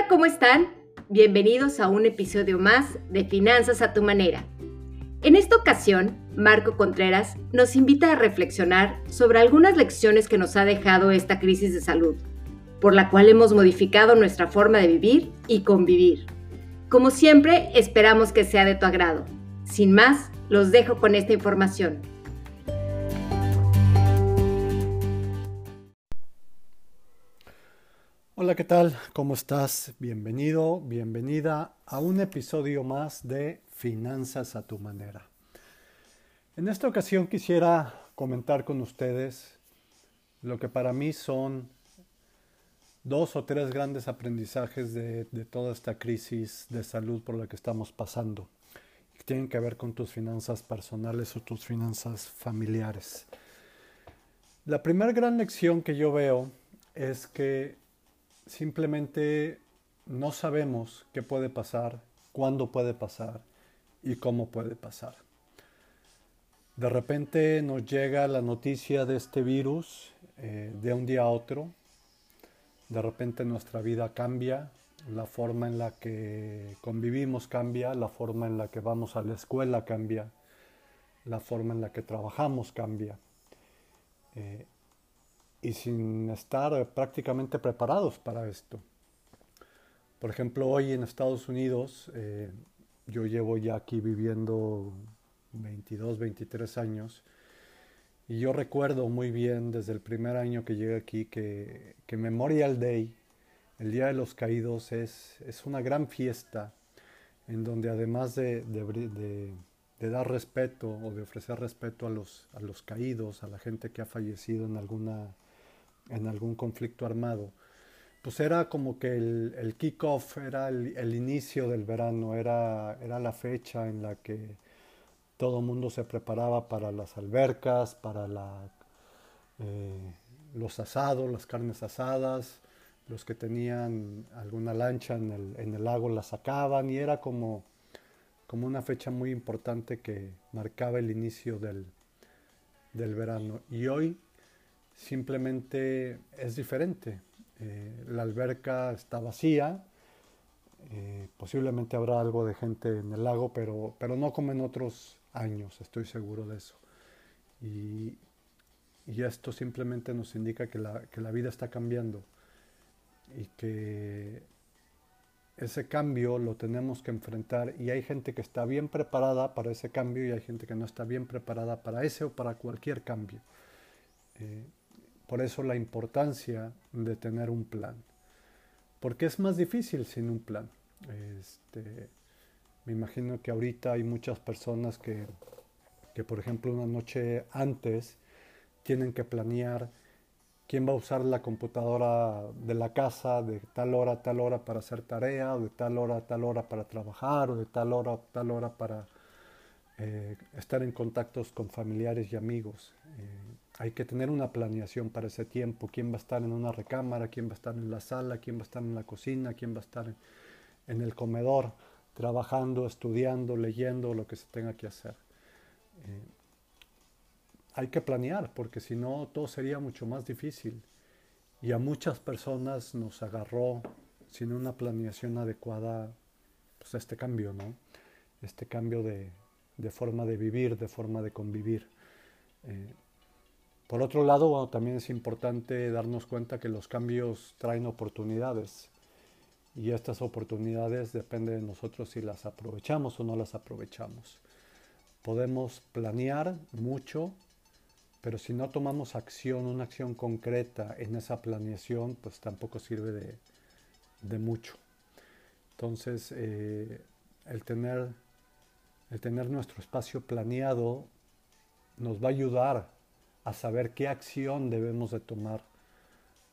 Hola, ¿cómo están? Bienvenidos a un episodio más de Finanzas a tu manera. En esta ocasión, Marco Contreras nos invita a reflexionar sobre algunas lecciones que nos ha dejado esta crisis de salud, por la cual hemos modificado nuestra forma de vivir y convivir. Como siempre, esperamos que sea de tu agrado. Sin más, los dejo con esta información. Hola, ¿qué tal? ¿Cómo estás? Bienvenido, bienvenida a un episodio más de Finanzas a tu manera. En esta ocasión quisiera comentar con ustedes lo que para mí son dos o tres grandes aprendizajes de, toda esta crisis de salud por la que estamos pasando, que tienen que ver con tus finanzas personales o tus finanzas familiares. La primera gran lección que yo veo es que simplemente no sabemos qué puede pasar, cuándo puede pasar y cómo puede pasar. De repente nos llega la noticia de este virus eh, de un día a otro. De repente nuestra vida cambia, la forma en la que convivimos cambia, la forma en la que vamos a la escuela cambia, la forma en la que trabajamos cambia. Eh, y sin estar prácticamente preparados para esto. Por ejemplo, hoy en Estados Unidos, eh, yo llevo ya aquí viviendo 22, 23 años, y yo recuerdo muy bien desde el primer año que llegué aquí que, que Memorial Day, el Día de los Caídos, es, es una gran fiesta en donde además de, de, de, dar respeto o de ofrecer respeto a los, a los caídos, a la gente que ha fallecido en alguna en algún conflicto armado, pues era como que el, el kick-off, era el, inicio del verano, era, era la fecha en la que todo el mundo se preparaba para las albercas, para la, eh, los asados, las carnes asadas, los que tenían alguna lancha en el, en el lago la sacaban y era como, como una fecha muy importante que marcaba el inicio del, del verano. Y hoy simplemente es diferente. Eh, la alberca está vacía, eh, posiblemente habrá algo de gente en el lago, pero, pero no como en otros años, estoy seguro de eso. Y, y esto simplemente nos indica que la, que la vida está cambiando y que ese cambio lo tenemos que enfrentar y hay gente que está bien preparada para ese cambio y hay gente que no está bien preparada para ese o para cualquier cambio. Eh, por eso la importancia de tener un plan. Porque es más difícil sin un plan. Este, me imagino que ahorita hay muchas personas que, que, por ejemplo, una noche antes tienen que planear quién va a usar la computadora de la casa de tal hora a tal hora para hacer tarea, o de tal hora a tal hora para trabajar, o de tal hora a tal hora para eh, estar en contactos con familiares y amigos. Eh, hay que tener una planeación para ese tiempo, quién va a estar en una recámara, quién va a estar en la sala, quién va a estar en la cocina, quién va a estar en, el comedor, trabajando, estudiando, leyendo, lo que se tenga que hacer. Eh, hay que planear, porque si no, todo sería mucho más difícil. Y a muchas personas nos agarró sin una planeación adecuada, pues este cambio, ¿no? Este cambio de, forma de vivir, de forma de convivir. Eh, por otro lado, también es importante darnos cuenta que los cambios traen oportunidades y estas oportunidades dependen de nosotros si las aprovechamos o no las aprovechamos. Podemos planear mucho, pero si no tomamos acción, una acción concreta en esa planeación, pues tampoco sirve de, mucho. Entonces, eh, el, tener, el tener nuestro espacio planeado nos va a ayudar a saber qué acción debemos de tomar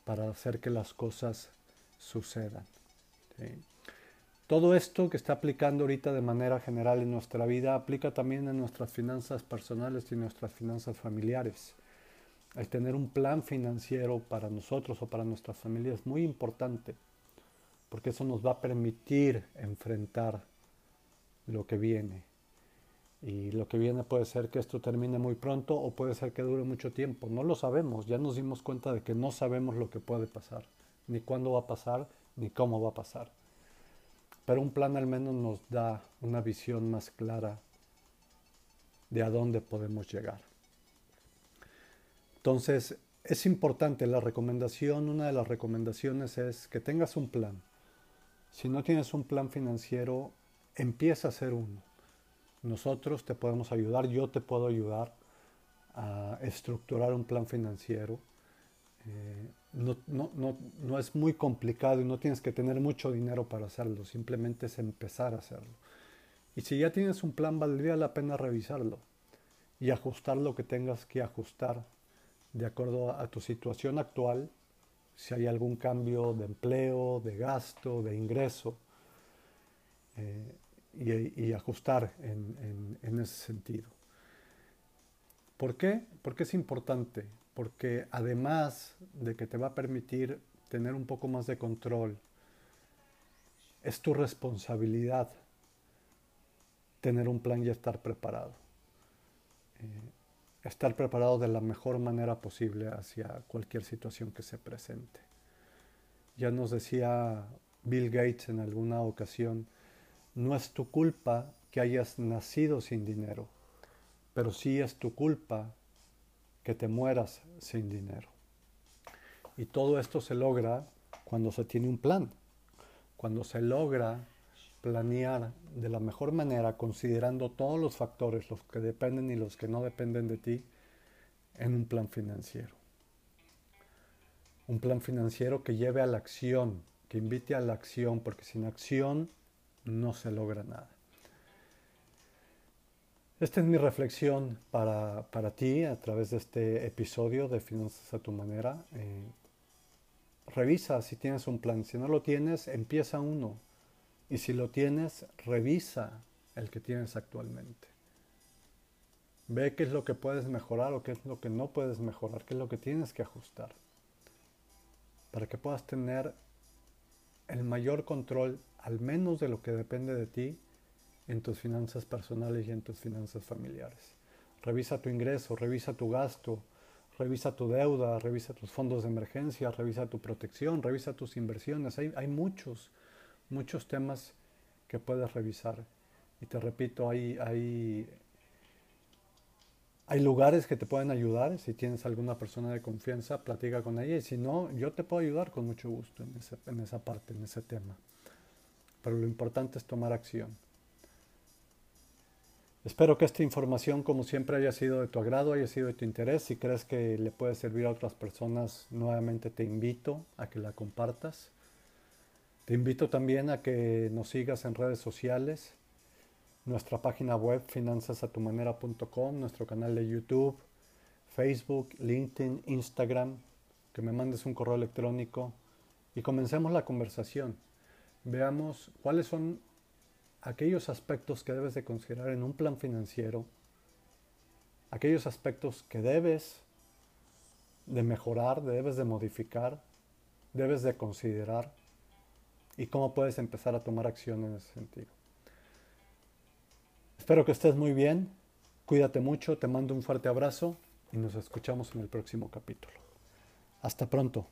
para hacer que las cosas sucedan. Todo esto que está aplicando ahorita de manera general en nuestra vida aplica también en nuestras finanzas personales y nuestras finanzas familiares. El tener un plan financiero para nosotros o para nuestra familia es muy importante, porque eso nos va a permitir enfrentar lo que viene. Y lo que viene puede ser que esto termine muy pronto o puede ser que dure mucho tiempo. No lo sabemos. Ya nos dimos cuenta de que no sabemos lo que puede pasar, ni cuándo va a pasar, ni cómo va a pasar. Pero un plan al menos nos da una visión más clara de a dónde podemos llegar. Entonces, es importante la recomendación, una de las recomendaciones es que tengas un plan. Si no tienes un plan financiero, empieza a hacer uno. Nosotros te podemos ayudar, yo te puedo ayudar a estructurar un plan financiero. Eh, no, es muy complicado y no tienes que tener mucho dinero para hacerlo, simplemente es empezar a hacerlo. Y si ya tienes un plan, valdría la pena revisarlo y ajustar lo que tengas que ajustar de acuerdo a, tu situación actual, si hay algún cambio de empleo, de gasto, de ingreso, eh, y, ajustar en, ese sentido. ¿Por qué? Porque es importante, porque además de que te va a permitir tener un poco más de control, es tu responsabilidad tener un plan y estar preparado. Eh, estar preparado de la mejor manera posible hacia cualquier situación que se presente. Ya nos decía Bill Gates en alguna ocasión, no es tu culpa que hayas nacido sin dinero, pero sí es tu culpa que te mueras sin dinero. Y todo esto se logra cuando se tiene un plan, cuando se logra planear de la mejor manera, considerando todos los factores, los que dependen y los que no dependen de ti, en un plan financiero. Un plan financiero que lleve a la acción, que invite a la acción, porque sin acción no se logra nada. Esta es mi reflexión para, ti a través de este episodio de Finanzas a tu manera. Eh, revisa si tienes un plan. Si no lo tienes, empieza uno. Y si lo tienes, revisa el que tienes actualmente. Ve qué es lo que puedes mejorar o qué es lo que no puedes mejorar, qué es lo que tienes que ajustar. Para que puedas tener el mayor control, al menos de lo que depende de ti, en tus finanzas personales y en tus finanzas familiares. Revisa tu ingreso, revisa tu gasto, revisa tu deuda, revisa tus fondos de emergencia, revisa tu protección, revisa tus inversiones. Hay, hay muchos muchos temas que puedes revisar. Y te repito, hay, hay, hay lugares que te pueden ayudar. Si tienes alguna persona de confianza, platica con ella. Y si no, yo te puedo ayudar con mucho gusto en, en esa parte, en ese tema. Pero lo importante es tomar acción. Espero que esta información, como siempre, haya sido de tu agrado, haya sido de tu interés. Si crees que le puede servir a otras personas, nuevamente te invito a que la compartas. Te invito también a que nos sigas en redes sociales, nuestra página web finanzasatumanera.com, nuestro canal de YouTube, Facebook, LinkedIn, Instagram, que me mandes un correo electrónico y comencemos la conversación. Veamos cuáles son aquellos aspectos que debes de considerar en un plan financiero, aquellos aspectos que debes de mejorar, debes de modificar, debes de considerar y cómo puedes empezar a tomar acción en ese sentido. Espero que estés muy bien, cuídate mucho, te mando un fuerte abrazo y nos escuchamos en el próximo capítulo. Hasta pronto.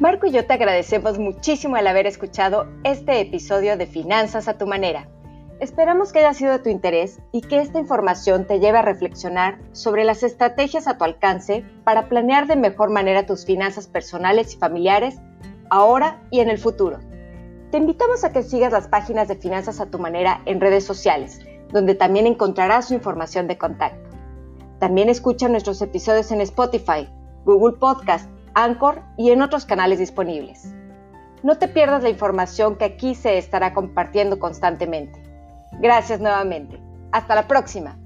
Marco y yo te agradecemos muchísimo el haber escuchado este episodio de Finanzas a tu manera. Esperamos que haya sido de tu interés y que esta información te lleve a reflexionar sobre las estrategias a tu alcance para planear de mejor manera tus finanzas personales y familiares ahora y en el futuro. Te invitamos a que sigas las páginas de Finanzas a tu manera en redes sociales, donde también encontrarás su información de contacto. También escucha nuestros episodios en Spotify, Google Podcast, Anchor y en otros canales disponibles. No te pierdas la información que aquí se estará compartiendo constantemente. Gracias nuevamente. Hasta la próxima.